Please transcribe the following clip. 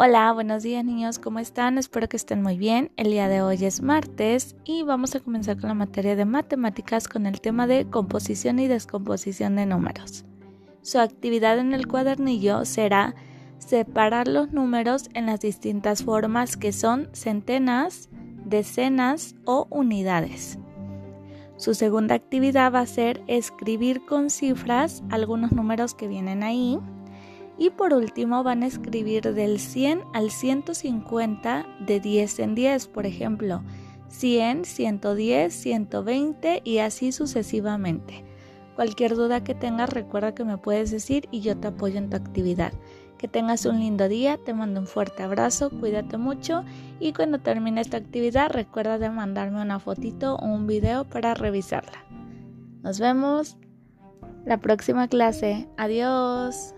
Hola, buenos días niños, ¿cómo están? Espero que estén muy bien. El día de hoy es martes y vamos a comenzar con la materia de matemáticas con el tema de composición y descomposición de números. Su actividad en el cuadernillo será separar los números en las distintas formas que son centenas, decenas o unidades. Su segunda actividad va a ser escribir con cifras algunos números que vienen ahí y por último van a escribir del 100 al 150 de 10 en 10, por ejemplo, 100, 110, 120 y así sucesivamente. Cualquier duda que tengas recuerda que me puedes decir y yo te apoyo en tu actividad. Que tengas un lindo día, te mando un fuerte abrazo, cuídate mucho y cuando termine esta actividad recuerda de mandarme una fotito o un video para revisarla. Nos vemos la próxima clase. Adiós.